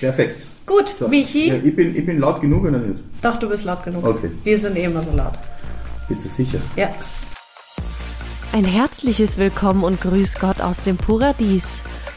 perfekt. Gut, So. Michi. Ja, ich, bin, ich bin laut genug oder nicht? Doch, du bist laut genug. Okay. Wir sind eh immer so laut. Bist du sicher? Ja. Ein herzliches Willkommen und Grüß Gott aus dem Paradies.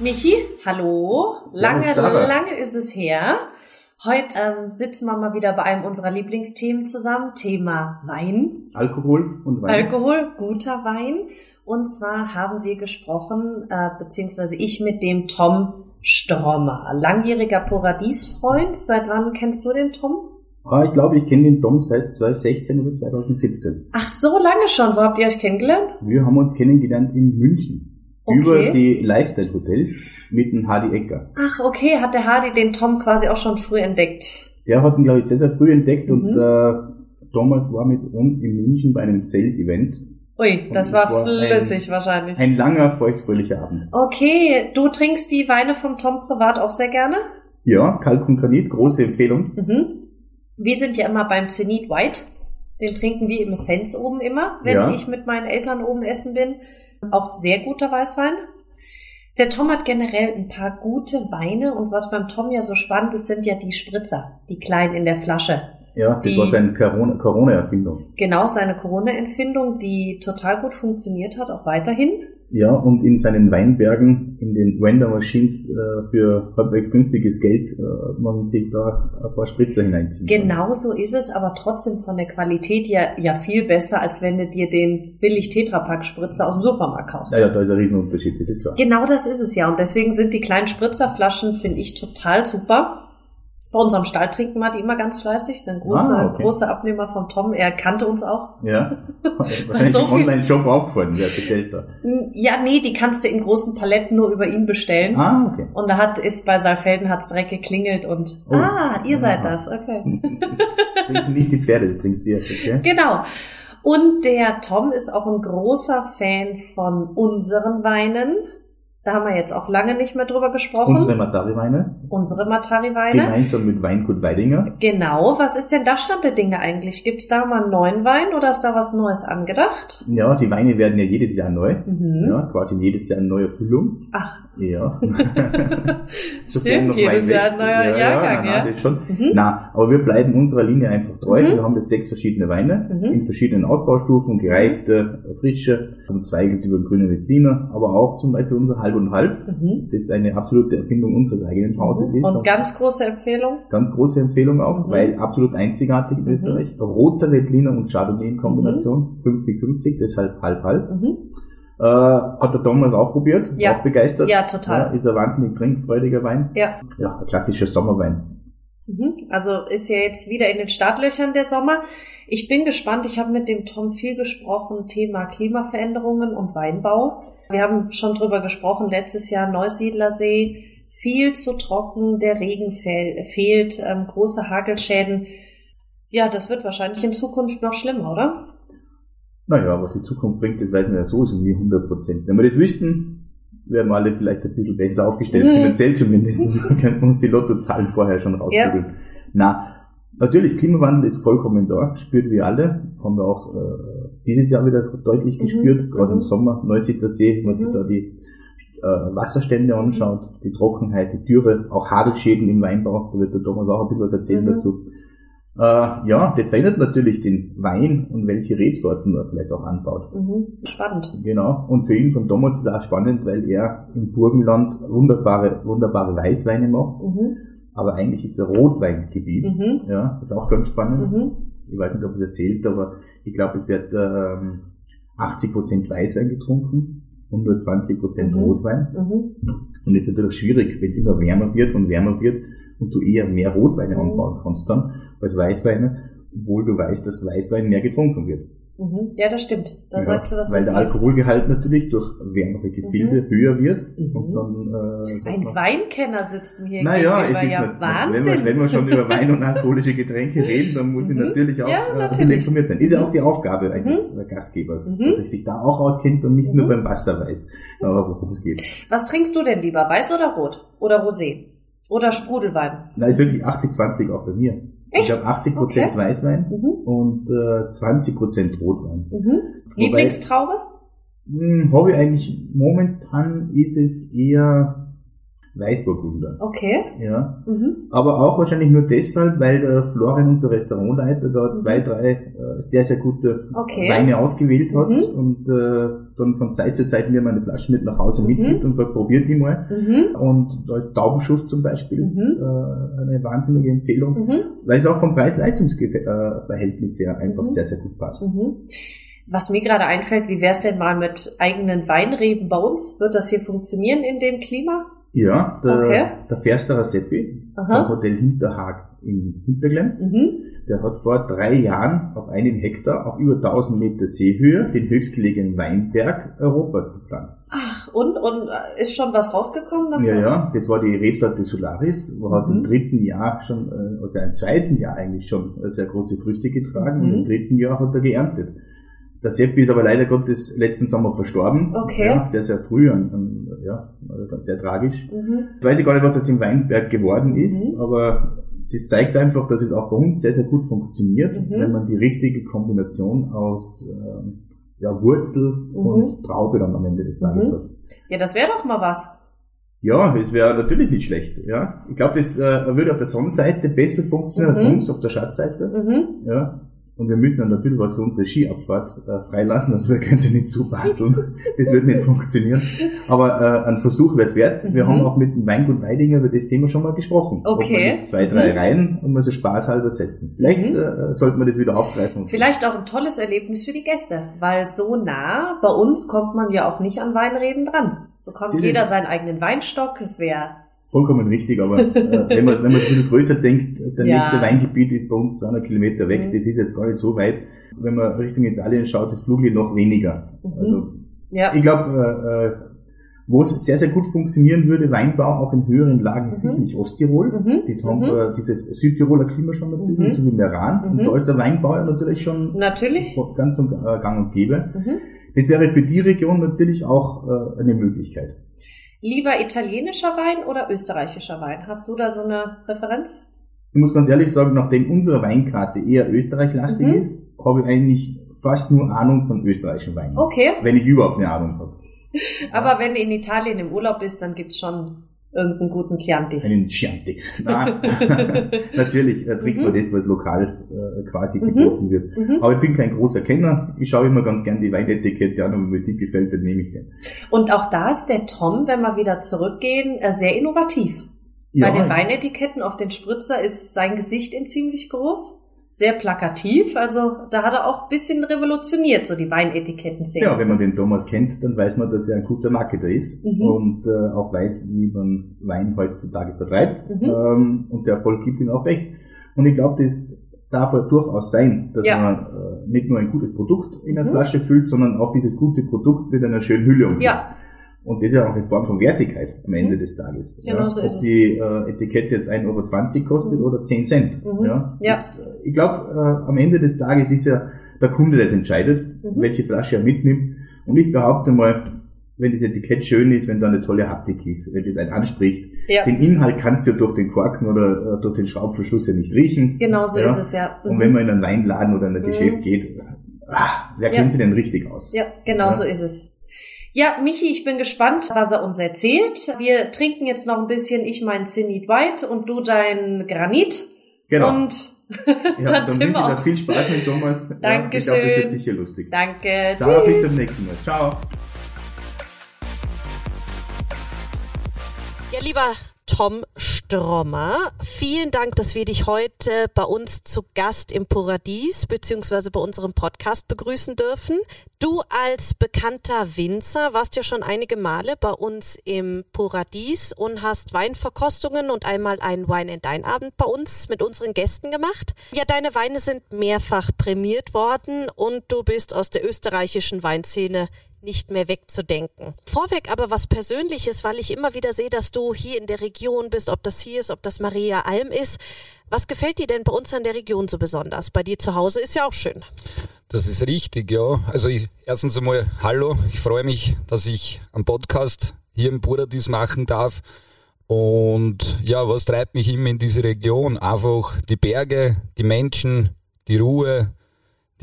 Michi, hallo. Lange, Sarah. lange ist es her. Heute ähm, sitzen wir mal wieder bei einem unserer Lieblingsthemen zusammen. Thema Wein. Alkohol und Wein. Alkohol, guter Wein. Und zwar haben wir gesprochen, äh, beziehungsweise ich mit dem Tom Strommer, langjähriger Paradiesfreund. Seit wann kennst du den Tom? Ah, ich glaube, ich kenne den Dom seit 2016 oder 2017. Ach, so lange schon. Wo habt ihr euch kennengelernt? Wir haben uns kennengelernt in München. Okay. Über die Lifestyle-Hotels mit dem Hardy Ecker. Ach, okay, hat der Hardy den Tom quasi auch schon früh entdeckt. Der hat ihn, glaube ich, sehr, sehr früh entdeckt Mhm. und äh, Thomas war mit uns in München bei einem Sales-Event. Ui, das war war ein- flüssig wahrscheinlich. Ein langer, feuchtfröhlicher Abend. Okay, du trinkst die Weine vom Tom privat auch sehr gerne? Ja, Kalk und Granit, große Empfehlung. Mhm. Wir sind ja immer beim Zenit White. Den trinken wir im Essenz oben immer, wenn Ja. ich mit meinen Eltern oben essen bin. Auch sehr guter Weißwein. Der Tom hat generell ein paar gute Weine und was beim Tom ja so spannend ist, sind ja die Spritzer, die kleinen in der Flasche. Ja, das Die- war seine Corona- Corona-Erfindung. Genau seine Corona-Empfindung, die total gut funktioniert hat, auch weiterhin. Ja, und in seinen Weinbergen, in den Render Machines äh, für halbwegs günstiges Geld, äh, man sich da ein paar Spritzer hineinziehen kann. Genau so ist es, aber trotzdem von der Qualität ja, ja viel besser, als wenn du dir den billig Tetrapack-Spritzer aus dem Supermarkt kaufst. Ja, ja, da ist ein Riesenunterschied, das ist klar. Genau das ist es ja. Und deswegen sind die kleinen Spritzerflaschen, finde ich, total super. Bei unserem Stall trinken wir die immer ganz fleißig. Sind große, Ah, okay. große Abnehmer vom Tom. Er kannte uns auch. Ja, wahrscheinlich So im Online-Shop aufgefallen, wer bestellt da. Ja, nee, die kannst du in großen Paletten nur über ihn bestellen. Ah, okay. Und da hat, ist bei Saalfelden hat's direkt geklingelt und, Oh. ah, ihr seid das, okay. Das trinken nicht die Pferde, das trinkt sie jetzt, okay? Genau. Und der Tom ist auch ein großer Fan von unseren Weinen. Da haben wir jetzt auch lange nicht mehr drüber gesprochen. Unsere Matari-Weine, Unsere Matari-Weine. gemeinsam mit Weingut Weidinger. Genau, was ist denn da Stand der Dinge eigentlich? Gibt's da mal einen neuen Wein oder ist da was Neues angedacht? Ja, die Weine werden ja jedes Jahr neu. Mhm. Ja, quasi jedes Jahr eine neue Füllung. Ach, Ja. Stimmt, jedes Jahr ein neuer Jahrgang, na, ja. na, Das schon. Mhm. Na, aber wir bleiben unserer Linie einfach treu. Mhm. Wir haben jetzt sechs verschiedene Weine Mhm. in verschiedenen Ausbaustufen, gereifte, frische, vom Zweigelt über grüne Veltliner, aber auch zum Beispiel unser Halb und Halb. mhm. Das ist eine absolute Erfindung unseres eigenen Hauses ist. Und ganz große Empfehlung. Ganz große Empfehlung auch, Mhm. weil absolut einzigartig in Mhm. Österreich. Roter Veltliner und Chardonnay in Kombination. 50-50, deshalb halb-halb. Mhm. Äh, hat der Thomas auch probiert, Ja. auch begeistert. Ja, total. ist ein wahnsinnig trinkfreudiger Wein. Ja. Ja, ein klassischer Sommerwein. Mhm. Also ist ja jetzt wieder in den Startlöchern der Sommer. Ich bin gespannt. Ich habe mit dem Tom viel gesprochen, Thema Klimaveränderungen und Weinbau. Wir haben schon drüber gesprochen, letztes Jahr Neusiedlersee, viel zu trocken, der Regen fehl, fehlt, ähm, große Hagelschäden. Ja, das wird wahrscheinlich in Zukunft noch schlimmer, oder? Naja, was die Zukunft bringt, das weiß man ja sowieso nie 100 Prozent. Wenn wir das wüssten, wären wir alle vielleicht ein bisschen besser aufgestellt, Mhm. finanziell zumindest. Dann könnten wir uns die Lottozahlen vorher schon rausprügeln. Na, natürlich, Klimawandel ist vollkommen da, spürt wir alle. Haben wir auch äh, dieses Jahr wieder deutlich Mhm. gespürt, gerade Mhm. im Sommer, Neusiedler See, wenn man sich Mhm. da die äh, Wasserstände anschaut, die Trockenheit, die Dürre, auch Hagelschäden im Weinbau, da wird der Thomas auch ein bisschen was erzählen Mhm. dazu. Äh, ja, das verändert natürlich den Wein und welche Rebsorten er vielleicht auch anbaut. Mhm. Spannend. Genau. Und für ihn von Thomas ist es auch spannend, weil er im Burgenland wunderbare, wunderbare Weißweine macht. Mhm. Aber eigentlich ist er Rotweingebiet. Mhm. Ja, ist auch ganz spannend. Mhm. Ich weiß nicht, ob es erzählt, aber ich glaube, es wird ähm, 80% Weißwein getrunken und nur 20% Mhm. Rotwein. Mhm. Und es ist natürlich schwierig, wenn es immer wärmer wird und wärmer wird und du eher mehr Rotweine anbauen kannst dann als Weißweine, obwohl du weißt, dass Weißwein mehr getrunken wird. Mhm. Ja, das stimmt. Da ja, sagst du was. Weil der Alkoholgehalt natürlich durch wärmere Gefilde Mhm. höher wird. Mhm. Und dann, äh, Ein man, Weinkenner sitzt mir hier Naja, es ist ja nat- Wahnsinn. wenn wir, wenn wir schon über Wein und alkoholische Getränke reden, dann muss ich Mhm. natürlich auch Ja, äh, natürlich. informiert sein. Ist ja auch die Aufgabe eines äh, Gastgebers, Mhm. dass er sich da auch auskennt und nicht nur Mhm. beim Wasser weiß, worum es geht. Was trinkst du denn lieber? Weiß oder rot? Oder Rosé? Oder Sprudelwein? Na, ist wirklich 80-20 auch bei mir. Echt? Ich habe 80% Okay. Weißwein Mhm. und äh, 20% Rotwein. Mhm. Lieblingstraube? Hm, Hobby eigentlich momentan ist es eher Weißburgunder. Okay. Ja. Mhm. Aber auch wahrscheinlich nur deshalb, weil der Florian, unser Restaurantleiter, da Mhm. zwei, drei äh, sehr, sehr gute Okay. Weine ausgewählt hat Mhm. und äh, dann von Zeit zu Zeit mir meine Flaschen mit nach Hause Mhm. mitgibt und sagt, probiert die mal. Mhm. Und da ist Taubenschuss zum Beispiel Mhm. äh, eine wahnsinnige Empfehlung, Mhm. weil es auch vom Preis-Leistungs-Verhältnis her einfach Mhm. sehr, sehr gut passt. Mhm. Was mir gerade einfällt, wie wär's denn mal mit eigenen Weinreben bei uns? Wird das hier funktionieren in dem Klima? Ja, der, Okay. der Fersterer Seppi vom Hotel Hinterhag in Hinterglemm, Mhm. der hat vor drei Jahren auf einem Hektar auf über 1000 Meter Seehöhe den höchstgelegenen Weinberg Europas gepflanzt. Ach, und, und äh, ist schon was rausgekommen davon? Ja, ja, das war die Rebsorte Solaris, wo hat Mhm. im dritten Jahr schon, äh, oder im zweiten Jahr eigentlich schon äh, sehr große Früchte getragen Mhm. und im dritten Jahr hat er geerntet. Der Seppi ist aber leider Gottes letzten Sommer verstorben. Okay. Ja, sehr, sehr früh, an, an, ja, also ganz sehr tragisch. Mhm. Ich weiß gar nicht, was aus dem Weinberg geworden ist, Mhm. aber das zeigt einfach, dass es auch bei uns sehr, sehr gut funktioniert, Mhm. wenn man die richtige Kombination aus ähm, ja, Wurzel Mhm. und Traube dann am Ende des Tages Mhm. hat. Ja, das wäre doch mal was. Ja, es wäre natürlich nicht schlecht. Ja, Ich glaube, das äh, würde auf der Sonnenseite besser funktionieren als Mhm. bei uns auf der Schatzseite. Ja. Und wir müssen dann ein bisschen was für unsere Skiabfahrt äh, freilassen, also wir können sie nicht zubasteln. das wird nicht funktionieren. Aber äh, ein Versuch wäre es wert. Wir Mhm. haben auch mit dem Weingut Weidinger über das Thema schon mal gesprochen. Okay. zwei, drei Mhm. Reihen und mal so spaßhalber setzen. Vielleicht Mhm. äh, sollten wir das wieder aufgreifen. Vielleicht auch ein tolles Erlebnis für die Gäste, weil so nah bei uns kommt man ja auch nicht an Weinreben dran. Bekommt ist- jeder seinen eigenen Weinstock. Es wäre Vollkommen richtig, aber äh, wenn man wenn man ein bisschen größer denkt, der Ja. nächste Weingebiet ist bei uns 200 Kilometer weg, Mhm. das ist jetzt gar nicht so weit. Wenn man Richtung Italien schaut, ist Flugli noch weniger. Mhm. Also ja. ich glaube, äh, äh, wo es sehr, sehr gut funktionieren würde, Weinbau auch in höheren Lagen, ist Mhm. sicherlich Osttirol. Mhm. Das haben Mhm. dieses Südtiroler Klima schon bisschen, Mhm. so wie Meran. Und Mhm. da ist der Weinbau ja natürlich schon Natürlich. ganz und, äh, gang und gäbe. Mhm. Das wäre für die Region natürlich auch äh, eine Möglichkeit. Lieber italienischer Wein oder österreichischer Wein? Hast du da so eine Präferenz? Ich muss ganz ehrlich sagen, nachdem unsere Weinkarte eher österreichlastig Mhm. ist, habe ich eigentlich fast nur Ahnung von österreichischen Weinen. Okay. Wenn ich überhaupt eine Ahnung habe. Aber wenn du in Italien im Urlaub bist, dann gibt's schon irgendeinen guten Chianti. Einen Chianti. Nein. Natürlich äh, trinkt Mhm. man das, was lokal äh, quasi Mhm. geboten wird. Mhm. Aber ich bin kein großer Kenner. Ich schaue immer ganz gern die Weinetikette an und wenn mir die gefällt, dann nehme ich den. Und auch da ist der Tom, wenn wir wieder zurückgehen, äh, sehr innovativ. Bei den Weinetiketten auf den Spritzer ist sein Gesicht in ziemlich groß, sehr plakativ. Also da hat er auch ein bisschen revolutioniert, so die Weinetiketten sehen. Ja, wenn man den Thomas kennt, dann weiß man, dass er ein guter Marketer ist Mhm. und äh, auch weiß, wie man Wein heutzutage vertreibt. Mhm. Ähm, und der Erfolg gibt ihm auch recht. Und ich glaube, das darf ja durchaus sein, dass Ja. man äh, nicht nur ein gutes Produkt in der Mhm. Flasche füllt, sondern auch dieses gute Produkt mit einer schönen Hülle umgibt. Ja. Und das ist ja auch eine Form von Wertigkeit am Ende Mhm. des Tages. Genau ja, so Ob die äh, Etikette jetzt 1,20 Euro kostet Mhm. oder 10 Cent. Mhm. Ja, Ja. Das, äh, ich glaube, äh, am Ende des Tages ist ja der Kunde, der es entscheidet, Mhm. welche Flasche er mitnimmt. Und ich behaupte mal, wenn das Etikett schön ist, wenn da eine tolle Haptik ist, wenn das einen anspricht, Ja, den Inhalt kannst du durch den Korken oder äh, durch den Schraubverschluss ja nicht riechen. genau so ja. ist es ja. Mhm. Und wenn man in einen Weinladen oder in ein Mhm. Geschäft geht, ah, wer Ja. kennt sie denn richtig aus? Ja, genau so ist es. Ja, Michi, ich bin gespannt, was er uns erzählt. Wir trinken jetzt noch ein bisschen, ich mein Zenit White und du dein Granit. Genau. Und ja, dann dann sind wünsche wir ich auch- dir viel Spaß mit Thomas. Ja, ich glaube, das Dankeschön. wird sicher lustig. danke. Sarah, bis Tschüss. zum nächsten Mal. Ciao. Ja, lieber Tom, Strommer. Vielen Dank, dass wir dich heute bei uns zu Gast im Paradies beziehungsweise bei unserem Podcast begrüßen dürfen. Du als bekannter Winzer warst ja schon einige Male bei uns im Paradies und hast Weinverkostungen und einmal einen Wine and Dine Abend bei uns mit unseren Gästen gemacht. Ja, deine Weine sind mehrfach prämiert worden und du bist aus der österreichischen Weinszene nicht mehr wegzudenken. Vorweg aber was Persönliches, weil ich immer wieder sehe, dass du hier in der Region bist, ob das hier ist, ob das Maria Alm ist. Was gefällt dir denn bei uns an der Region so besonders? Bei dir zu Hause ist ja auch schön. Das ist richtig, ja. Also ich, erstens einmal Hallo, ich freue mich, dass ich einen Podcast hier im Buradies machen darf. Und ja, was treibt mich immer in diese Region? Einfach die Berge, die Menschen, die Ruhe,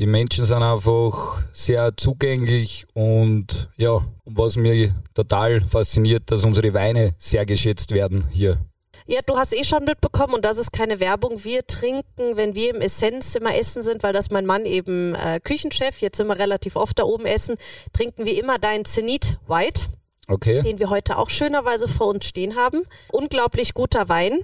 die Menschen sind einfach sehr zugänglich und ja, was mir total fasziniert, dass unsere Weine sehr geschätzt werden hier. Ja, du hast eh schon mitbekommen und das ist keine Werbung. Wir trinken, wenn wir im Essenzzimmer essen sind, weil das mein Mann eben äh, Küchenchef, jetzt sind wir relativ oft da oben essen, trinken wir immer dein Zenit White. Okay. Den wir heute auch schönerweise vor uns stehen haben. Unglaublich guter Wein.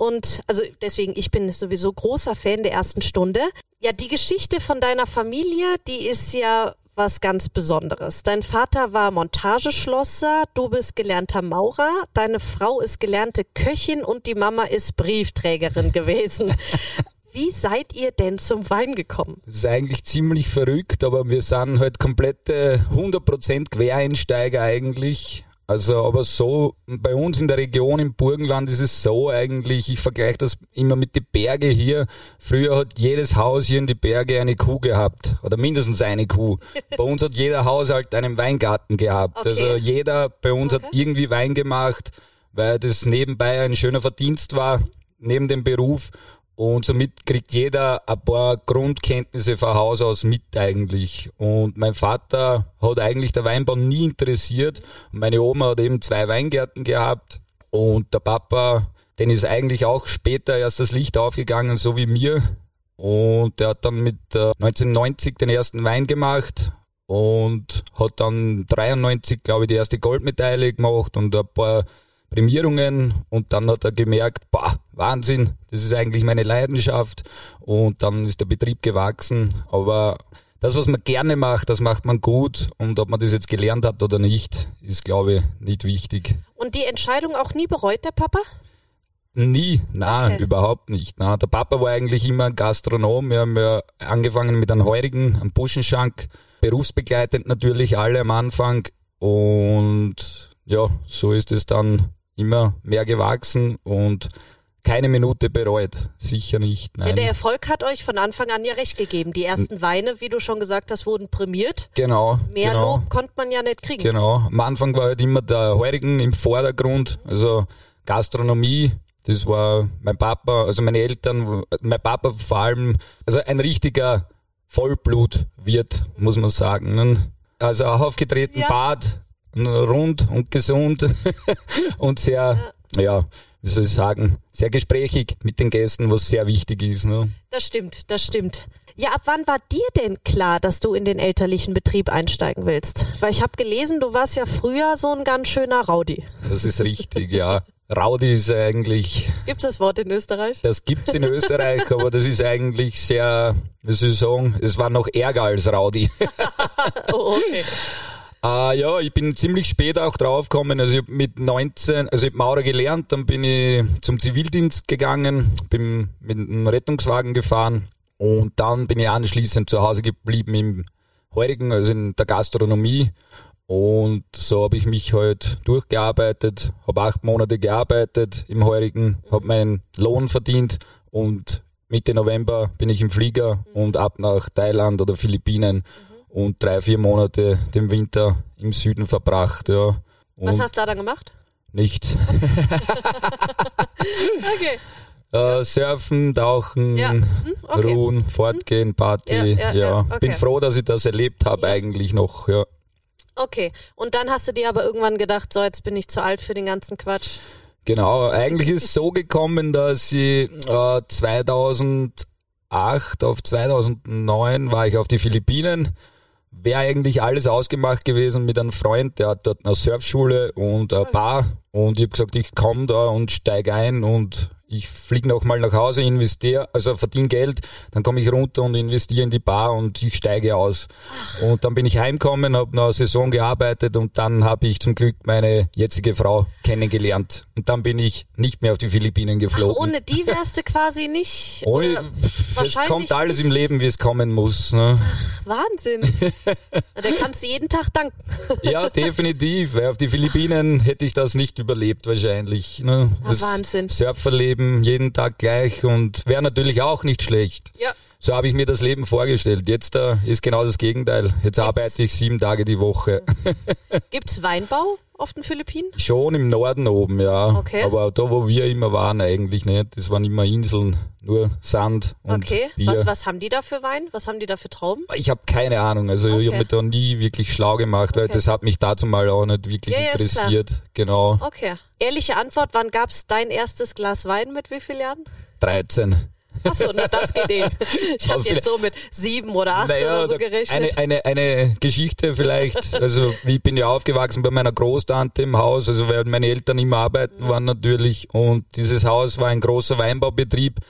Und also deswegen, ich bin sowieso großer Fan der ersten Stunde. Ja, die Geschichte von deiner Familie, die ist ja was ganz Besonderes. Dein Vater war Montageschlosser, du bist gelernter Maurer, deine Frau ist gelernte Köchin und die Mama ist Briefträgerin gewesen. Wie seid ihr denn zum Wein gekommen? Das ist eigentlich ziemlich verrückt, aber wir sind halt komplette 100% Quereinsteiger eigentlich. Also, aber so, bei uns in der Region im Burgenland ist es so eigentlich, ich vergleiche das immer mit den Berge hier. Früher hat jedes Haus hier in die Berge eine Kuh gehabt. Oder mindestens eine Kuh. bei uns hat jeder Haushalt einen Weingarten gehabt. Okay. Also jeder bei uns okay. hat irgendwie Wein gemacht, weil das nebenbei ein schöner Verdienst war, neben dem Beruf. Und somit kriegt jeder ein paar Grundkenntnisse von Haus aus mit eigentlich. Und mein Vater hat eigentlich der Weinbau nie interessiert. Meine Oma hat eben zwei Weingärten gehabt. Und der Papa, den ist eigentlich auch später erst das Licht aufgegangen, so wie mir. Und der hat dann mit 1990 äh, den ersten Wein gemacht und hat dann 93, glaube ich, die erste Goldmedaille gemacht und ein paar Prämierungen und dann hat er gemerkt, boah, Wahnsinn, das ist eigentlich meine Leidenschaft und dann ist der Betrieb gewachsen, aber das, was man gerne macht, das macht man gut und ob man das jetzt gelernt hat oder nicht, ist, glaube ich, nicht wichtig. Und die Entscheidung auch nie bereut, der Papa? Nie, nein, okay. überhaupt nicht. Na, der Papa war eigentlich immer ein Gastronom. Wir haben ja angefangen mit einem Heurigen, einem Buschenschank, berufsbegleitend natürlich alle am Anfang. Und ja, so ist es dann immer mehr gewachsen und keine Minute bereut. Sicher nicht. Nein. Ja, der Erfolg hat euch von Anfang an ja recht gegeben. Die ersten Weine, wie du schon gesagt hast, wurden prämiert. Genau. Mehr genau. Lob konnte man ja nicht kriegen. Genau. Am Anfang war halt immer der Heurigen im Vordergrund, also Gastronomie. Das war mein Papa, also meine Eltern, mein Papa vor allem, also ein richtiger Vollblutwirt, muss man sagen. Also auch aufgetreten, ja. Bad, rund und gesund und sehr, ja. ja. wie soll ich sagen, sehr gesprächig mit den Gästen, was sehr wichtig ist. Ne? Das stimmt, das stimmt. Ja, ab wann war dir denn klar, dass du in den elterlichen Betrieb einsteigen willst? Weil ich habe gelesen, du warst ja früher so ein ganz schöner Raudi. Das ist richtig, ja. Raudi ist eigentlich. Gibt's das Wort in Österreich? Das gibt's in Österreich, aber das ist eigentlich sehr, wie soll ich sagen, es war noch ärger als Raudi. oh, okay. Uh, ja, ich bin ziemlich spät auch draufgekommen. Also ich habe mit 19, also ich habe Maurer gelernt, dann bin ich zum Zivildienst gegangen, bin mit einem Rettungswagen gefahren und dann bin ich anschließend zu Hause geblieben im heurigen, also in der Gastronomie. Und so habe ich mich halt durchgearbeitet, habe acht Monate gearbeitet im heurigen, habe meinen Lohn verdient und Mitte November bin ich im Flieger und ab nach Thailand oder Philippinen und drei, vier Monate den Winter im Süden verbracht. Ja. Und Was hast du da dann gemacht? Nichts. okay. Äh, surfen, tauchen, ja. hm, okay. ruhen, fortgehen, Party. Ja, ja, ja. Okay. bin froh, dass ich das erlebt habe eigentlich noch. Ja. Okay, und dann hast du dir aber irgendwann gedacht, so jetzt bin ich zu alt für den ganzen Quatsch. Genau, eigentlich ist es so gekommen, dass ich äh, 2008 auf 2009 war ich auf die Philippinen wäre eigentlich alles ausgemacht gewesen mit einem Freund, der hat dort eine Surfschule und eine Bar. Und ich habe gesagt, ich komme da und steige ein und ich fliege noch mal nach Hause, investiere, also verdiene Geld, dann komme ich runter und investiere in die Bar und ich steige aus. Und dann bin ich heimgekommen, habe noch eine Saison gearbeitet und dann habe ich zum Glück meine jetzige Frau kennengelernt. Und dann bin ich nicht mehr auf die Philippinen geflogen. Ach, ohne die wärst du quasi nicht. Ohne, es kommt alles nicht. im Leben, wie es kommen muss. Ne? Ach, Wahnsinn. da kannst du jeden Tag danken. ja, definitiv. Auf die Philippinen hätte ich das nicht überlebt wahrscheinlich. Ne? Ach, Wahnsinn. Surferleben Leben jeden Tag gleich und wäre natürlich auch nicht schlecht. Ja. So habe ich mir das Leben vorgestellt. Jetzt äh, ist genau das Gegenteil. Jetzt arbeite ich sieben Tage die Woche. Gibt's Weinbau auf den Philippinen? Schon im Norden oben, ja. Okay. Aber da, wo wir immer waren, eigentlich nicht. Das waren immer Inseln, nur Sand und Okay. Bier. Was, was haben die da für Wein? Was haben die da für Trauben? Ich habe keine Ahnung. Also Okay. ich habe mich da nie wirklich schlau gemacht, weil Okay. das hat mich dazu mal auch nicht wirklich Ja, ja, interessiert. Genau. Okay. Ehrliche Antwort, wann gab's dein erstes Glas Wein mit wie vielen Jahren? 13. Achso, na das geht eh. Ich habe jetzt so mit sieben oder acht oder so gerechnet. Eine, eine, eine Geschichte vielleicht. Also ich bin ja aufgewachsen bei meiner Großtante im Haus, also weil meine Eltern immer arbeiten waren natürlich und dieses Haus war ein großer Weinbaubetrieb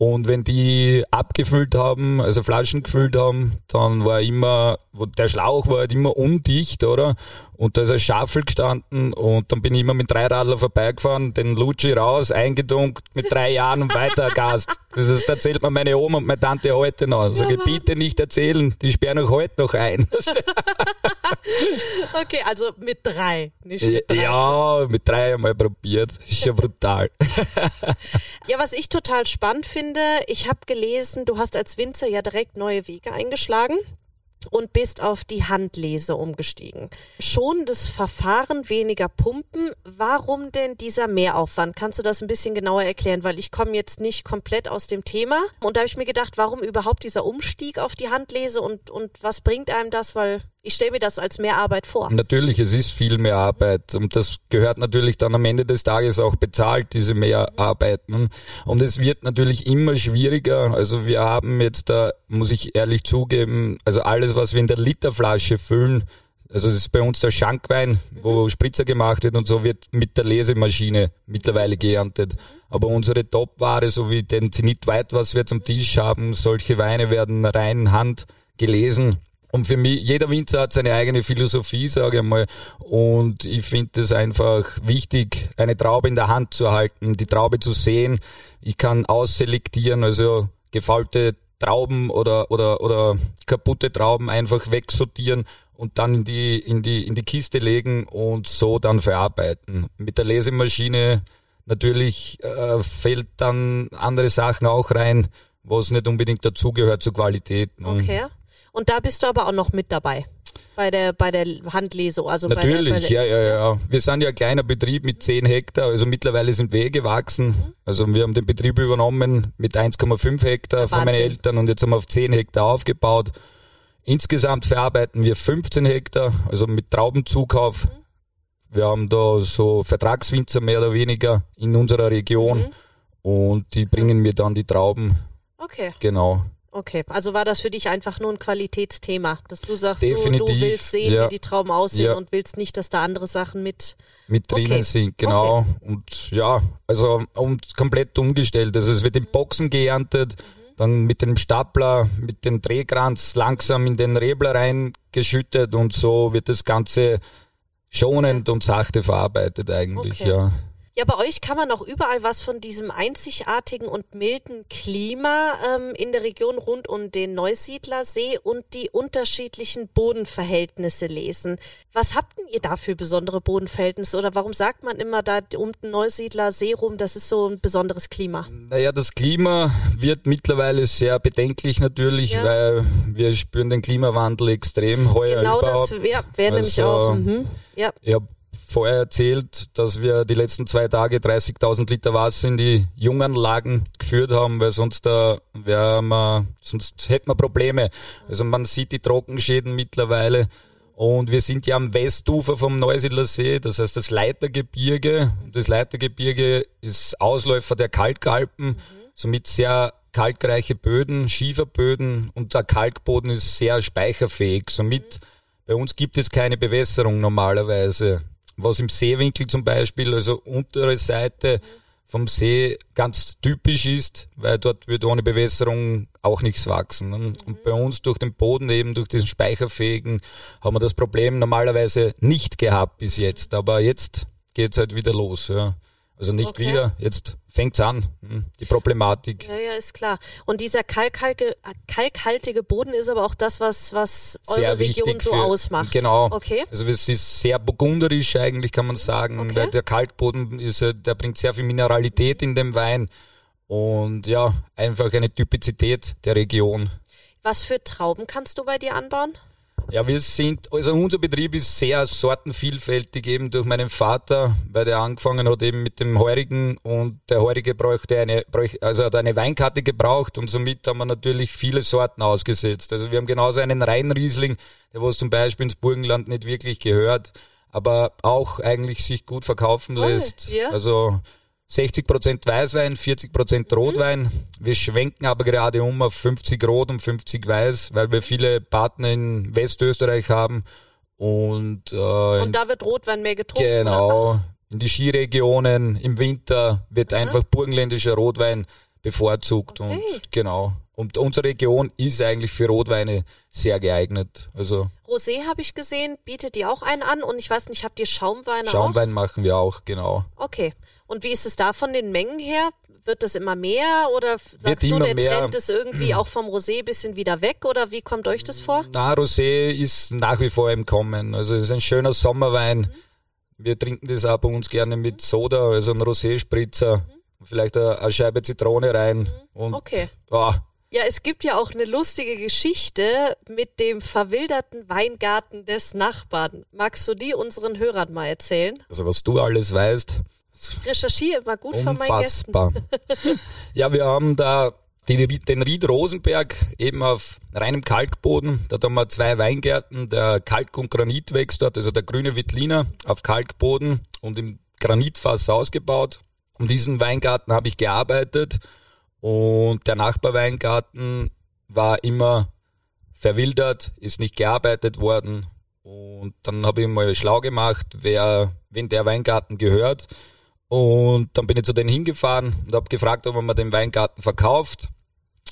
und wenn die abgefüllt haben, also Flaschen gefüllt haben, dann war immer, der Schlauch war halt immer undicht, oder? Und da ist ein Schaffel gestanden und dann bin ich immer mit drei Radler vorbeigefahren, den Lutschi raus, eingedunkt mit drei Jahren und weitergast. Das ist, erzählt mir meine Oma und meine Tante heute noch. Sag ich, bitte nicht erzählen, die sperren auch heute noch ein. Okay, also mit drei, nicht mit drei. ja, mit drei einmal probiert. Ist schon brutal. Ja, was ich total spannend finde, ich habe gelesen, du hast als Winzer ja direkt neue Wege eingeschlagen und bist auf die Handlese umgestiegen. Schon das Verfahren weniger pumpen. Warum denn dieser Mehraufwand? Kannst du das ein bisschen genauer erklären? Weil ich komme jetzt nicht komplett aus dem Thema. Und da habe ich mir gedacht, warum überhaupt dieser Umstieg auf die Handlese und, und was bringt einem das? Weil ich stelle mir das als Mehrarbeit vor. Natürlich, es ist viel mehr Arbeit und das gehört natürlich dann am Ende des Tages auch bezahlt, diese Mehrarbeiten. Und es wird natürlich immer schwieriger. Also wir haben jetzt da, muss ich ehrlich zugeben, also alles, was wir in der Literflasche füllen, also das ist bei uns der Schankwein, wo Spritzer gemacht wird und so wird mit der Lesemaschine mittlerweile geerntet. Aber unsere Topware, so wie den Zenit White, was wir am Tisch haben, solche Weine werden rein Hand gelesen. Und für mich, jeder Winzer hat seine eigene Philosophie, sage ich mal. Und ich finde es einfach wichtig, eine Traube in der Hand zu halten, die Traube zu sehen. Ich kann ausselektieren, also gefaulte Trauben oder, oder, oder kaputte Trauben einfach wegsortieren und dann in die, in die, in die Kiste legen und so dann verarbeiten. Mit der Lesemaschine natürlich äh, fällt dann andere Sachen auch rein, was nicht unbedingt dazugehört zur Qualität. Okay. Und da bist du aber auch noch mit dabei. Bei der, bei der Handlese, also bei der, bei Natürlich, der, ja, ja, ja. Wir sind ja ein kleiner Betrieb mit 10 Hektar, also mittlerweile sind wir eh gewachsen. Also wir haben den Betrieb übernommen mit 1,5 Hektar von meinen Wahnsinn. Eltern und jetzt haben wir auf 10 Hektar aufgebaut. Insgesamt verarbeiten wir 15 Hektar, also mit Traubenzukauf. Wir haben da so Vertragswinzer mehr oder weniger in unserer Region und die bringen mir dann die Trauben, Okay, genau. Okay. Also war das für dich einfach nur ein Qualitätsthema, dass du sagst, du, du willst sehen, ja. wie die Trauben aussehen Ja. und willst nicht, dass da andere Sachen mit. mit drinnen Okay. sind, genau. Und ja, also und komplett umgestellt. Also es wird in Boxen geerntet, dann mit dem Stapler, mit dem Drehkranz langsam in den Rebler reingeschüttet und so wird das Ganze schonend und sachte verarbeitet eigentlich, Okay. ja. Ja, bei euch kann man auch überall was von diesem einzigartigen und milden Klima ähm, in der Region rund um den Neusiedlersee und die unterschiedlichen Bodenverhältnisse lesen. Was habt denn ihr da für besondere Bodenverhältnisse oder warum sagt man immer da um den Neusiedlersee rum, das ist so ein besonderes Klima? Naja, das Klima wird mittlerweile sehr bedenklich natürlich, Ja. weil wir spüren den Klimawandel extrem heuer Genau überhaupt. das ja, wäre nämlich Also, auch. Mhm. Ja, Ich habe vorher erzählt, dass wir die letzten zwei Tage 30.000 Liter Wasser in die Junganlagen geführt haben, weil sonst, da wär wir, sonst hätten wir Probleme. Also man sieht die Trockenschäden mittlerweile. Und wir sind ja am Westufer vom Neusiedler See, das heißt das Leitergebirge. Das Leitergebirge ist Ausläufer der Kalkalpen, somit sehr kalkreiche Böden, Schieferböden und der Kalkboden ist sehr speicherfähig. Somit bei uns gibt es keine Bewässerung normalerweise. Was im Seewinkel zum Beispiel, also untere Seite vom See ganz typisch ist, weil dort wird ohne Bewässerung auch nichts wachsen. Und bei uns durch den Boden eben, durch diesen speicherfähigen, haben wir das Problem normalerweise nicht gehabt bis jetzt. Aber jetzt geht's halt wieder los. Ja. Also nicht Okay. wieder, jetzt fängt's an, hm, die Problematik. Ja, ja, ist klar. Und dieser kalkhaltige, kalkhaltige Boden ist aber auch das, was, was eure sehr Region wichtig so für, ausmacht. Genau. Okay. Also es ist sehr burgunderisch eigentlich, kann man sagen, Okay. weil der Kalkboden ist, der bringt sehr viel Mineralität in den Wein und ja, einfach eine Typizität der Region. Was für Trauben kannst du bei dir anbauen? Ja, wir sind, also unser Betrieb ist sehr sortenvielfältig eben durch meinen Vater, weil der angefangen hat eben mit dem Heurigen und der Heurige bräuchte eine, bräuchte, also hat eine Weinkarte gebraucht und somit haben wir natürlich viele Sorten ausgesetzt. Also wir haben genauso einen Rheinriesling, der was zum Beispiel ins Burgenland nicht wirklich gehört, aber auch eigentlich sich gut verkaufen lässt. ja. Also 60% Weißwein, 40% Rotwein. Wir schwenken aber gerade um auf 50 Rot und 50 Weiß, weil wir viele Partner in Westösterreich haben und, äh, Und da wird Rotwein mehr getrunken. Genau in die Skiregionen im Winter wird einfach burgenländischer Rotwein bevorzugt Okay. und genau. Und unsere Region ist eigentlich für Rotweine sehr geeignet. Also Rosé habe ich gesehen, bietet ihr auch einen an und ich weiß nicht, habt ihr Schaumweine Schaumwein machen wir auch, genau. auch? Okay. Und wie ist es da von den Mengen her? Wird das immer mehr oder sagst du, der mehr. Trend ist irgendwie auch vom Rosé bisschen wieder weg oder wie kommt euch das vor? Na, Rosé ist nach wie vor im Kommen. Also es ist ein schöner Sommerwein. Wir trinken das auch bei uns gerne mit Soda, also ein Rosé-Spritzer. Vielleicht eine, Scheibe Zitrone rein. Und, Okay. ah, Ja, es gibt ja auch eine lustige Geschichte mit dem verwilderten Weingarten des Nachbarn. Magst du die unseren Hörern mal erzählen? also was du alles weißt, recherchiere immer gut von meinen Gästen. unfassbar. ja, wir haben da den Ried Rosenberg eben auf reinem Kalkboden. Da haben wir zwei Weingärten, der Kalk und Granit wächst dort, also der grüne Wittliner auf Kalkboden und im Granitfass ausgebaut. Um diesen Weingarten habe ich gearbeitet und der Nachbarweingarten war immer verwildert, ist nicht gearbeitet worden. Und dann habe ich mal schlau gemacht, wer, wen der Weingarten gehört. Und dann bin ich zu denen hingefahren und habe gefragt, ob mir den Weingarten verkauft.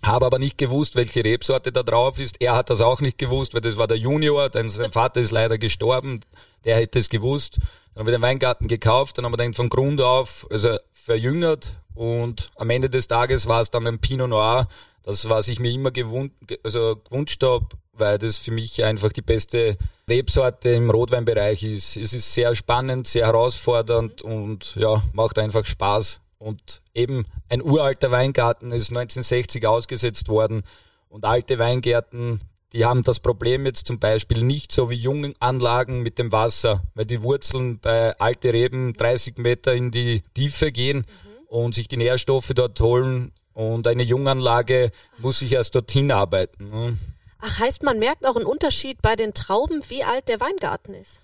Habe aber nicht gewusst, welche Rebsorte da drauf ist. Er hat das auch nicht gewusst, weil das war der Junior, denn sein Vater ist leider gestorben. Der hätte es gewusst. Dann haben wir den Weingarten gekauft, dann haben wir den von Grund auf also verjüngert und am Ende des Tages war es dann ein Pinot Noir, das was ich mir immer gewund, also gewünscht habe, weil das für mich einfach die beste Rebsorte im Rotweinbereich ist. Es ist sehr spannend, sehr herausfordernd und ja, macht einfach Spaß. Und eben ein uralter Weingarten ist 1960 ausgesetzt worden und alte Weingärten, die haben das Problem jetzt zum Beispiel nicht so wie junge Anlagen mit dem Wasser, weil die Wurzeln bei alte Reben 30 Meter in die Tiefe gehen und sich die Nährstoffe dort holen und eine Junganlage muss sich erst dorthin arbeiten. ne? Ach, heißt, man merkt auch einen Unterschied bei den Trauben, wie alt der Weingarten ist.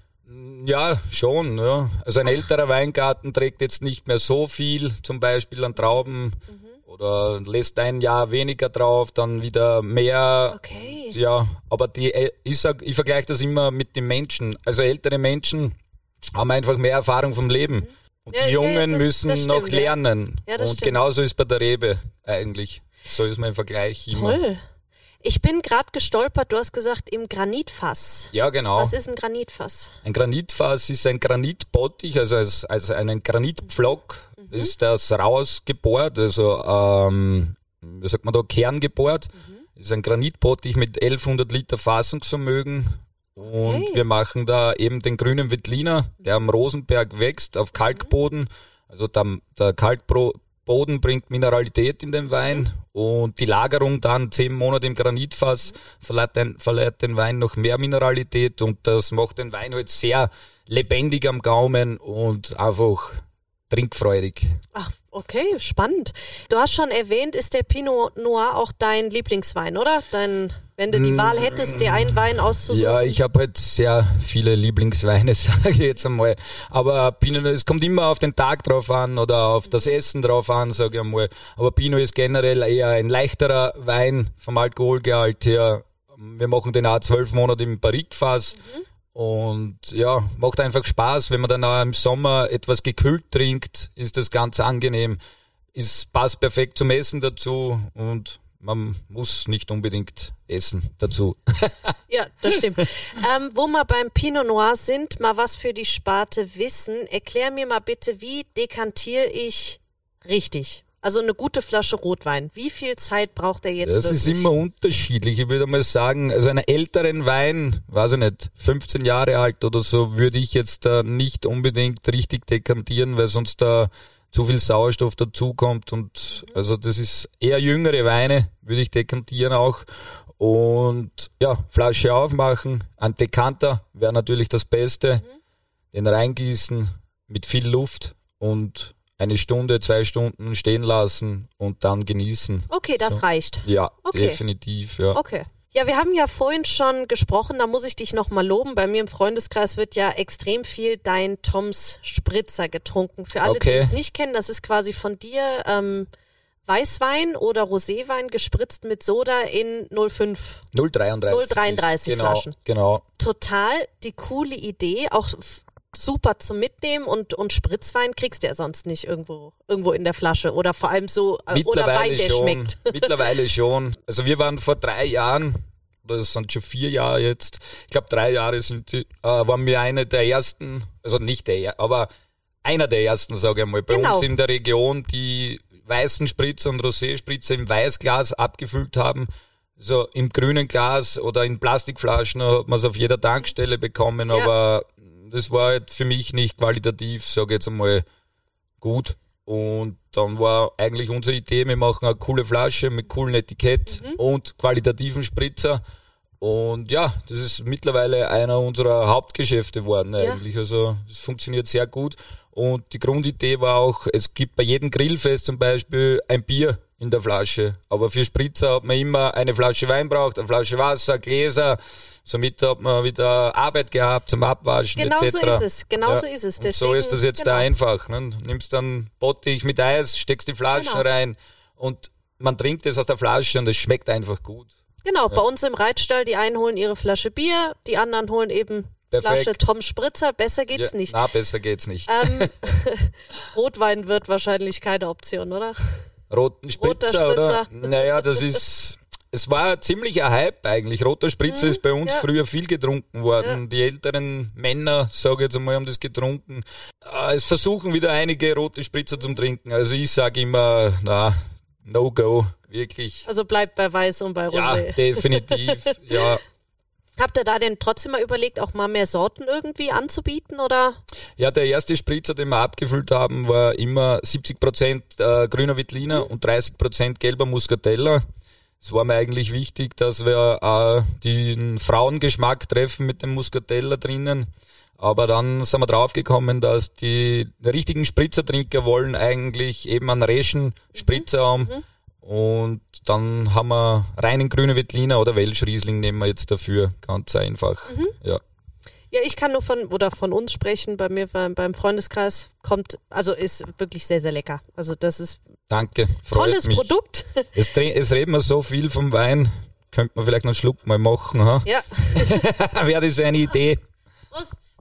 Ja, schon. Ja. Also ein älterer Weingarten trägt jetzt nicht mehr so viel, zum Beispiel an Trauben oder lässt ein Jahr weniger drauf, dann wieder mehr. Okay. Ja, aber die, ich sag, ich vergleiche das immer mit den Menschen. Also ältere Menschen haben einfach mehr Erfahrung vom Leben. Und Ja, die ja, ja, Jungen das- müssen das noch stimmt, ja. lernen. Ja, das Und stimmt. genauso ist bei der Rebe eigentlich. So ist mein Vergleich immer. Toll. Ich bin gerade gestolpert, du hast gesagt, im Granitfass. Ja, genau. Was ist ein Granitfass? Ein Granitfass ist ein Granitbottich, also als, als einen Granitpflock Mhm. ist das rausgebohrt, also ähm, wie sagt man da, kerngebohrt. Mhm. Ist ein Granitbottich mit 1100 Liter Fassungsvermögen. Und Okay. wir machen da eben den grünen Wittliner, der am Rosenberg wächst, auf Kalkboden. Also der, der Kalkboden bringt Mineralität in den Wein und die Lagerung dann zehn Monate im Granitfass verleiht den, verleiht den Wein noch mehr Mineralität und das macht den Wein halt sehr lebendig am Gaumen und einfach trinkfreudig. Ach, okay, spannend. Du hast schon erwähnt, ist der Pinot Noir auch dein Lieblingswein, oder? Dein, wenn du die Wahl hättest, dir einen Wein auszusuchen. Ja, ich habe halt sehr viele Lieblingsweine, sage ich jetzt einmal. Aber Pinot, es kommt immer auf den Tag drauf an oder auf das Essen drauf an, sage ich einmal. Aber Pinot ist generell eher ein leichterer Wein vom Alkoholgehalt her. Wir machen den auch zwölf Monate im Barrikfass. Und ja, macht einfach Spaß, wenn man dann auch im Sommer etwas gekühlt trinkt, ist das ganz angenehm. Ist, passt perfekt zum Essen dazu und man muss nicht unbedingt essen dazu. ja, das stimmt. Ähm, wo wir beim Pinot Noir sind, mal was für die Sparte wissen. Erklär mir mal bitte, wie dekantiere ich richtig? Also eine gute Flasche Rotwein. Wie viel Zeit braucht er jetzt? Das wirklich? ist immer unterschiedlich. Ich würde mal sagen, also einen älteren Wein, weiß ich nicht, 15 Jahre alt oder so, würde ich jetzt da nicht unbedingt richtig dekantieren, weil sonst da zu viel Sauerstoff dazukommt und also das ist eher jüngere Weine, würde ich dekantieren auch. Und ja, Flasche aufmachen, ein Dekanter wäre natürlich das Beste. Mhm. Den reingießen mit viel Luft und eine Stunde, zwei Stunden stehen lassen und dann genießen. Okay, das so. reicht. Ja, okay. definitiv, ja. Okay. Ja, wir haben ja vorhin schon gesprochen, da muss ich dich nochmal loben. Bei mir im Freundeskreis wird ja extrem viel dein Toms Spritzer getrunken. Für alle, okay. die es nicht kennen, das ist quasi von dir ähm, Weißwein oder Roséwein gespritzt mit Soda in 05. 033. 033 genau, Flaschen. Genau. Total die coole Idee, auch super zum Mitnehmen und, und Spritzwein kriegst du ja sonst nicht irgendwo, irgendwo in der Flasche oder vor allem so, äh, oder Wein, der schon, schmeckt. Mittlerweile schon. Also wir waren vor drei Jahren, das sind schon vier Jahre jetzt, ich glaube drei Jahre sind die, äh, waren wir eine der ersten, also nicht der, aber einer der ersten, sage ich mal, bei genau. uns in der Region, die weißen Spritzer und Rosé-Spritzer im Weißglas abgefüllt haben. So im grünen Glas oder in Plastikflaschen hat man es auf jeder Tankstelle bekommen, ja. aber das war halt für mich nicht qualitativ, sage jetzt einmal, gut. Und dann war eigentlich unsere Idee, wir machen eine coole Flasche mit coolen Etikett mhm. und qualitativen Spritzer. Und ja, das ist mittlerweile einer unserer Hauptgeschäfte geworden eigentlich. Ja. Also es funktioniert sehr gut. Und die Grundidee war auch, es gibt bei jedem Grillfest zum Beispiel ein Bier in der Flasche. Aber für Spritzer hat man immer eine Flasche Wein braucht, eine Flasche Wasser, Gläser. Somit hat man wieder Arbeit gehabt zum Abwaschen genau etc. Genau so ist es, genau ja. so ist es. Deswegen, so ist das jetzt genau. da einfach. Ne? Nimmst dann Bottich mit Eis, steckst die Flaschen genau. rein und man trinkt es aus der Flasche und es schmeckt einfach gut. Genau, ja. bei uns im Reitstall, die einen holen ihre Flasche Bier, die anderen holen eben Perfekt. Flasche Tom Spritzer. Besser geht's ja, nicht. Na, besser geht's nicht. Ähm, Rotwein wird wahrscheinlich keine Option, oder? Roten Spritzer, Spritzer. oder? Naja, das ist es war ziemlich ein Hype eigentlich. Roter Spritzer mhm, ist bei uns ja. früher viel getrunken worden. Ja. Die älteren Männer, sage ich jetzt einmal, haben das getrunken. Äh, es versuchen wieder einige rote Spritzer zum Trinken. Also ich sage immer, na, no go, wirklich. Also bleibt bei Weiß und bei Rosé. Ja, definitiv, ja. Habt ihr da denn trotzdem mal überlegt, auch mal mehr Sorten irgendwie anzubieten, oder? Ja, der erste Spritzer, den wir abgefüllt haben, war immer 70 Prozent äh, grüner Wittliner und 30 Prozent gelber Muscatella. Es war mir eigentlich wichtig, dass wir äh, den Frauengeschmack treffen mit dem Muscatella drinnen. Aber dann sind wir draufgekommen, dass die richtigen Spritzertrinker wollen eigentlich eben einen Reschen Spritzer mhm. haben. Mhm. Und dann haben wir reinen grüne Wettliner oder Welschriesling nehmen wir jetzt dafür. Ganz einfach. Mhm. Ja. Ja, ich kann nur von oder von uns sprechen. Bei mir beim Freundeskreis kommt, also ist wirklich sehr, sehr lecker. Also das ist Danke, tolles mich. Produkt. Es, es reden wir so viel vom Wein. Könnte man vielleicht noch einen Schluck mal machen, ha? Ja. Wäre das eine Idee? Prost.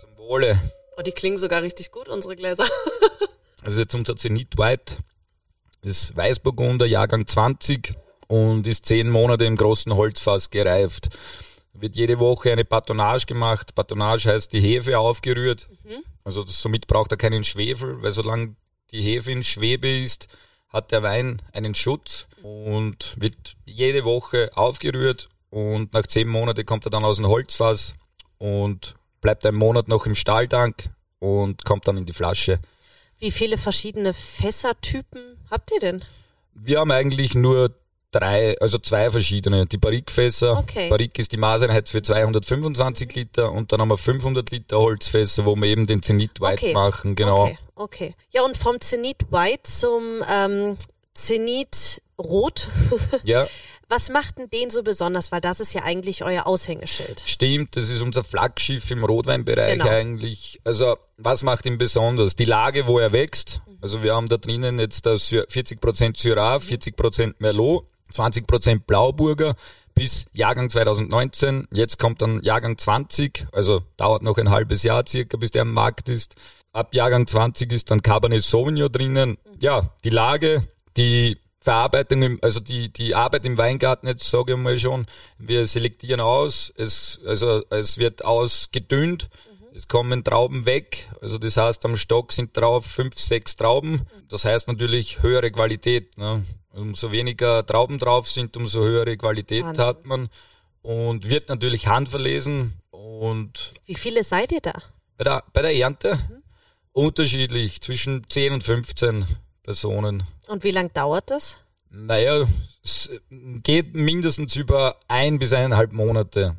Zum Wohle. Oh, die klingen sogar richtig gut, unsere Gläser. also jetzt unser Zenit White. Ist Weißburgunder, Jahrgang 20 und ist zehn Monate im großen Holzfass gereift wird jede Woche eine Batonage gemacht. Batonage heißt die Hefe aufgerührt. Mhm. Also das, somit braucht er keinen Schwefel, weil solange die Hefe in Schwebe ist, hat der Wein einen Schutz und wird jede Woche aufgerührt und nach zehn Monaten kommt er dann aus dem Holzfass und bleibt einen Monat noch im Stahltank und kommt dann in die Flasche. Wie viele verschiedene Fässertypen habt ihr denn? Wir haben eigentlich nur drei, also zwei verschiedene. Die Barrikfässer. Okay. Barrik ist die Maßeinheit für 225 Liter und dann haben wir 500 Liter Holzfässer, wo wir eben den Zenit White okay. machen, genau. Okay, okay. Ja, und vom Zenit White zum ähm, Zenit Rot. ja. Was macht denn den so besonders? Weil das ist ja eigentlich euer Aushängeschild. Stimmt, das ist unser Flaggschiff im Rotweinbereich genau. eigentlich. Also, was macht ihn besonders? Die Lage, wo er wächst. Also, wir haben da drinnen jetzt 40% Syrah, 40% Merlot 20% Blauburger bis Jahrgang 2019. Jetzt kommt dann Jahrgang 20, also dauert noch ein halbes Jahr circa, bis der am Markt ist. Ab Jahrgang 20 ist dann Cabernet Sauvignon drinnen. Ja, die Lage, die Verarbeitung, im, also die, die Arbeit im Weingarten, jetzt sage ich mal schon, wir selektieren aus, es, also es wird ausgedünnt, mhm. es kommen Trauben weg, also das heißt am Stock sind drauf fünf, sechs Trauben, das heißt natürlich höhere Qualität. Ne? Umso weniger Trauben drauf sind, umso höhere Qualität Wahnsinn. hat man und wird natürlich handverlesen und... Wie viele seid ihr da? Bei der, bei der Ernte mhm. unterschiedlich, zwischen 10 und 15 Personen. Und wie lange dauert das? Naja, es geht mindestens über ein bis eineinhalb Monate.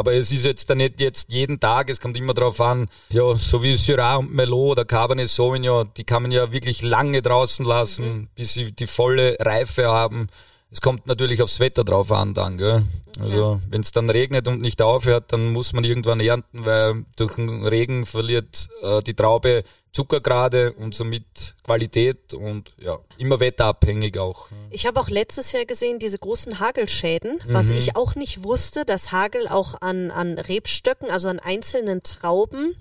Aber es ist jetzt da nicht jetzt jeden Tag, es kommt immer darauf an, ja, so wie Syrah und Merlot oder Cabernet Sauvignon, die kann man ja wirklich lange draußen lassen, mhm. bis sie die volle Reife haben. Es kommt natürlich aufs Wetter drauf an dann, gell? Also wenn es dann regnet und nicht aufhört, dann muss man irgendwann ernten, weil durch den Regen verliert äh, die Traube Zuckergrade und somit Qualität und ja, immer wetterabhängig auch. Ich habe auch letztes Jahr gesehen diese großen Hagelschäden, was mhm. ich auch nicht wusste, dass Hagel auch an, an Rebstöcken, also an einzelnen Trauben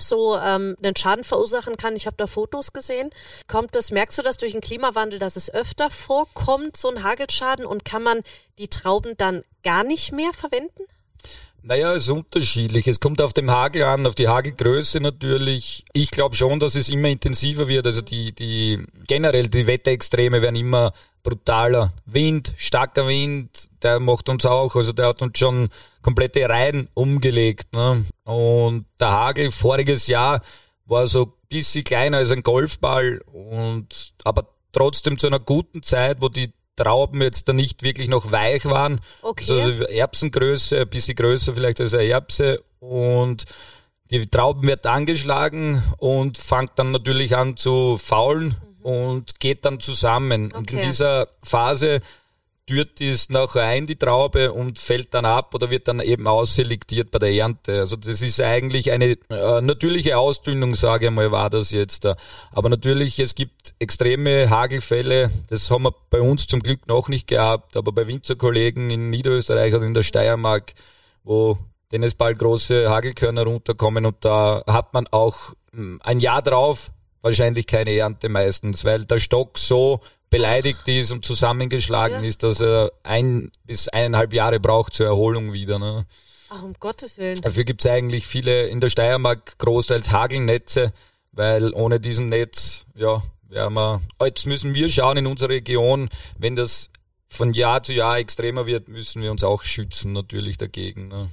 so ähm, einen Schaden verursachen kann. Ich habe da Fotos gesehen. Kommt das, merkst du das durch den Klimawandel, dass es öfter vorkommt, so ein Hagelschaden und kann man die Trauben dann gar nicht mehr verwenden? Naja, es ist unterschiedlich. Es kommt auf dem Hagel an, auf die Hagelgröße natürlich. Ich glaube schon, dass es immer intensiver wird. Also die, die generell die Wetterextreme werden immer brutaler. Wind, starker Wind, der macht uns auch, also der hat uns schon komplette Reihen umgelegt. Ne? Und der Hagel voriges Jahr war so ein bisschen kleiner als ein Golfball und aber trotzdem zu einer guten Zeit, wo die Trauben jetzt da nicht wirklich noch weich waren. Okay. Also Erbsengröße, ein bisschen größer vielleicht als eine Erbse und die Trauben wird angeschlagen und fängt dann natürlich an zu faulen. Und geht dann zusammen. Okay. Und in dieser Phase dürrt ist nachher ein, die Traube, und fällt dann ab oder wird dann eben ausselektiert bei der Ernte. Also das ist eigentlich eine äh, natürliche Ausdünnung, sage ich mal, war das jetzt da. Aber natürlich, es gibt extreme Hagelfälle, das haben wir bei uns zum Glück noch nicht gehabt, aber bei Winzerkollegen in Niederösterreich oder in der Steiermark, wo denen es bald große Hagelkörner runterkommen und da hat man auch hm, ein Jahr drauf wahrscheinlich keine Ernte meistens, weil der Stock so beleidigt ist und zusammengeschlagen ja. ist, dass er ein bis eineinhalb Jahre braucht zur Erholung wieder. Ne? Ach, um Gottes Willen. Dafür gibt es eigentlich viele in der Steiermark großteils Hagelnetze, weil ohne diesen Netz, ja, werden wir, jetzt müssen wir schauen in unserer Region, wenn das von Jahr zu Jahr extremer wird, müssen wir uns auch schützen natürlich dagegen. Ne?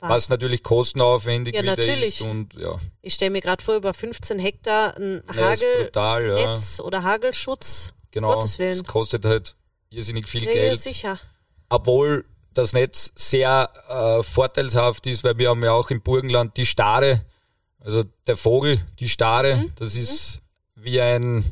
Was natürlich kostenaufwendig ja, wieder natürlich. ist. Und, ja. Ich stelle mir gerade vor, über 15 Hektar ein Hagelnetz ja, ja. oder Hagelschutz Genau, Gottes Willen. es kostet halt irrsinnig viel ja, Geld. Ja, sicher. Obwohl das Netz sehr äh, vorteilshaft ist, weil wir haben ja auch im Burgenland die Stare, also der Vogel, die Stare, mhm. das ist mhm. wie ein,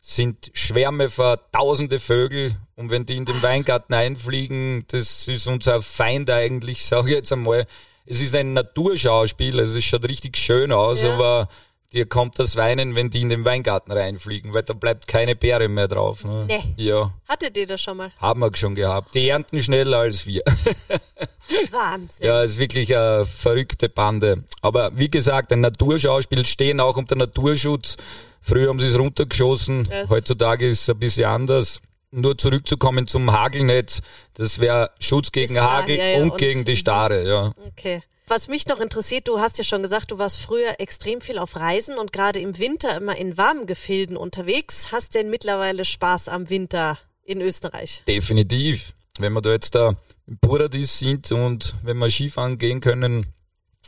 sind Schwärme von tausende Vögel und wenn die in den Weingarten einfliegen, das ist unser Feind eigentlich, sage ich jetzt einmal. Es ist ein Naturschauspiel, also es schaut richtig schön aus, ja. aber dir kommt das Weinen, wenn die in den Weingarten reinfliegen, weil da bleibt keine Beere mehr drauf. Ne? Nee. Ja. Hattet ihr das schon mal? Haben wir schon gehabt. Die ernten schneller als wir. Wahnsinn. Ja, ist wirklich eine verrückte Bande. Aber wie gesagt, ein Naturschauspiel stehen auch unter Naturschutz. Früher haben sie es runtergeschossen, yes. heutzutage ist es ein bisschen anders. Nur zurückzukommen zum Hagelnetz, das wäre Schutz gegen Hagel ja, ja, und, und, gegen die Starre, ja. Okay. Was mich noch interessiert, du hast ja schon gesagt, du warst früher extrem viel auf Reisen und gerade im Winter immer in warmen Gefilden unterwegs. Hast denn mittlerweile Spaß am Winter in Österreich? Definitiv. Wenn wir da jetzt da im Paradies sind und wenn wir Skifahren gehen können.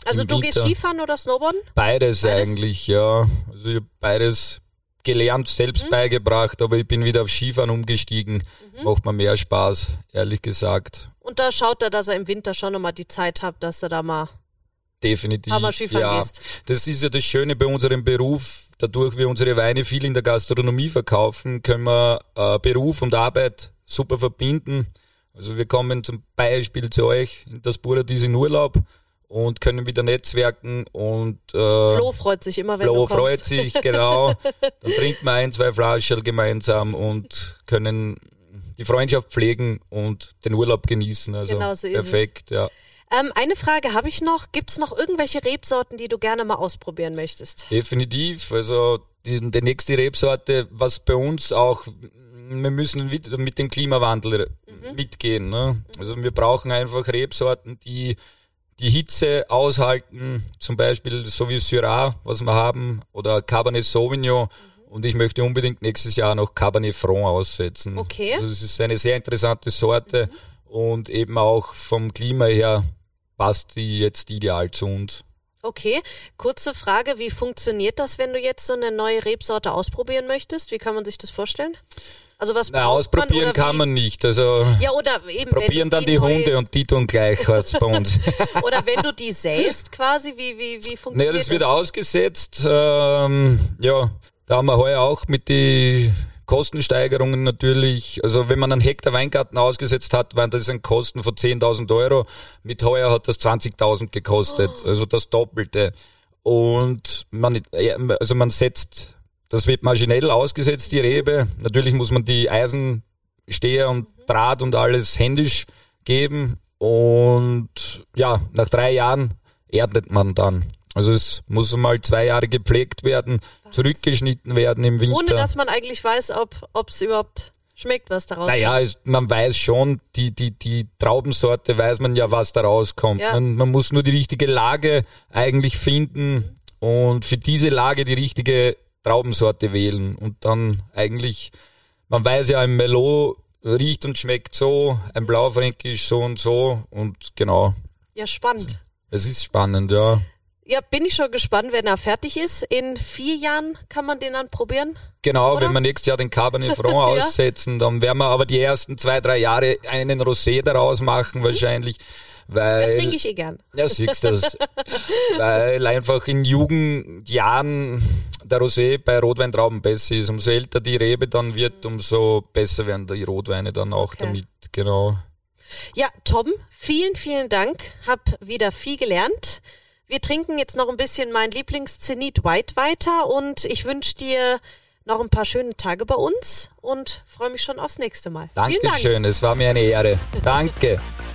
Also du Winter, gehst Skifahren oder Snowboarden? Beides, beides? eigentlich, ja. Also ich habe beides gelernt, selbst mhm. beigebracht, aber ich bin wieder auf Skifahren umgestiegen. Mhm. Macht mir mehr Spaß, ehrlich gesagt. Und da schaut er, dass er im Winter schon nochmal die Zeit hat, dass er da mal Definitiv. ja. Gehst. Das ist ja das Schöne bei unserem Beruf. Dadurch wir unsere Weine viel in der Gastronomie verkaufen, können wir äh, Beruf und Arbeit super verbinden. Also wir kommen zum Beispiel zu euch in das Paradies in Urlaub und können wieder netzwerken und äh, Flo freut sich immer, wenn Flo du kommst. freut sich, genau. Dann trinken wir ein, zwei Flaschen gemeinsam und können die Freundschaft pflegen und den Urlaub genießen. Also Genau so ist perfekt, ja. Ähm, eine Frage habe ich noch. Gibt's noch irgendwelche Rebsorten, die du gerne mal ausprobieren möchtest? Definitiv. Also die, die nächste Rebsorte, was bei uns auch, wir müssen mit, mit dem Klimawandel mitgehen. Ne? Also wir brauchen einfach Rebsorten, die die Hitze aushalten, zum Beispiel so wie Syrah, was wir haben, oder Cabernet Sauvignon. Und ich möchte unbedingt nächstes Jahr noch Cabernet Franc aussetzen. Okay. Also es ist eine sehr interessante Sorte und eben auch vom Klima her passt die jetzt ideal zu uns. Okay, kurze Frage, wie funktioniert das, wenn du jetzt so eine neue Rebsorte ausprobieren möchtest? Wie kann man sich das vorstellen? Also was Na, man ausprobieren oder kann man nicht. Also Ja, oder eben probieren dann die neu- Hunde und die tun gleich, heißt bei uns. Oder wenn du die säst quasi, wie, wie, wie funktioniert das wird ausgesetzt. Ähm, ja, da haben wir heuer auch mit die Kostensteigerungen natürlich. Also wenn man einen Hektar Weingarten ausgesetzt hat, waren das ein Kosten von 10.000 Euro. Mit heuer hat das 20.000 gekostet, also das Doppelte. Und man, also man setzt, das wird maschinell ausgesetzt, die Rebe. Natürlich muss man die Eisensteher und Draht und alles händisch geben. Und ja, nach drei Jahren erntet man dann. Also es muss mal zwei Jahre gepflegt werden, zurückgeschnitten werden im Winter. Ohne dass man eigentlich weiß, ob es überhaupt schmeckt, was daraus naja, es- man weiß schon, die, die, die Traubensorte weiß man ja, was da rauskommt. Ja. Man, man muss nur die richtige Lage eigentlich finden und für diese Lage die richtige Traubensorte wählen. Und dann eigentlich, man weiß ja, ein Merlot riecht und schmeckt so, ein Blaufränkisch so und so und genau. Ja, spannend. Es ist spannend, ja. Ja, bin ich schon gespannt, wenn er fertig ist. In vier Jahren kann man den dann probieren. Genau, Oder? wenn wir nächstes Jahr den Cabernet Franc aussetzen, dann werden wir aber die ersten zwei, drei Jahre einen Rosé daraus machen wahrscheinlich. Weil, Den trinke ich eh gern. Ja, siehst du das. weil einfach in Jugendjahren der Rosé bei Rotweintrauben besser ist. Umso älter die Rebe dann wird, umso besser werden die Rotweine dann auch Okay. damit. Genau. Ja, Tom, vielen, vielen Dank. Hab wieder viel gelernt. Wir trinken jetzt noch ein bisschen mein Lieblingszenit White weiter und ich wünsche dir noch ein paar schöne Tage bei uns und freue mich schon aufs nächste Mal. Vielen Dank. Dankeschön, es war mir eine Ehre. Danke.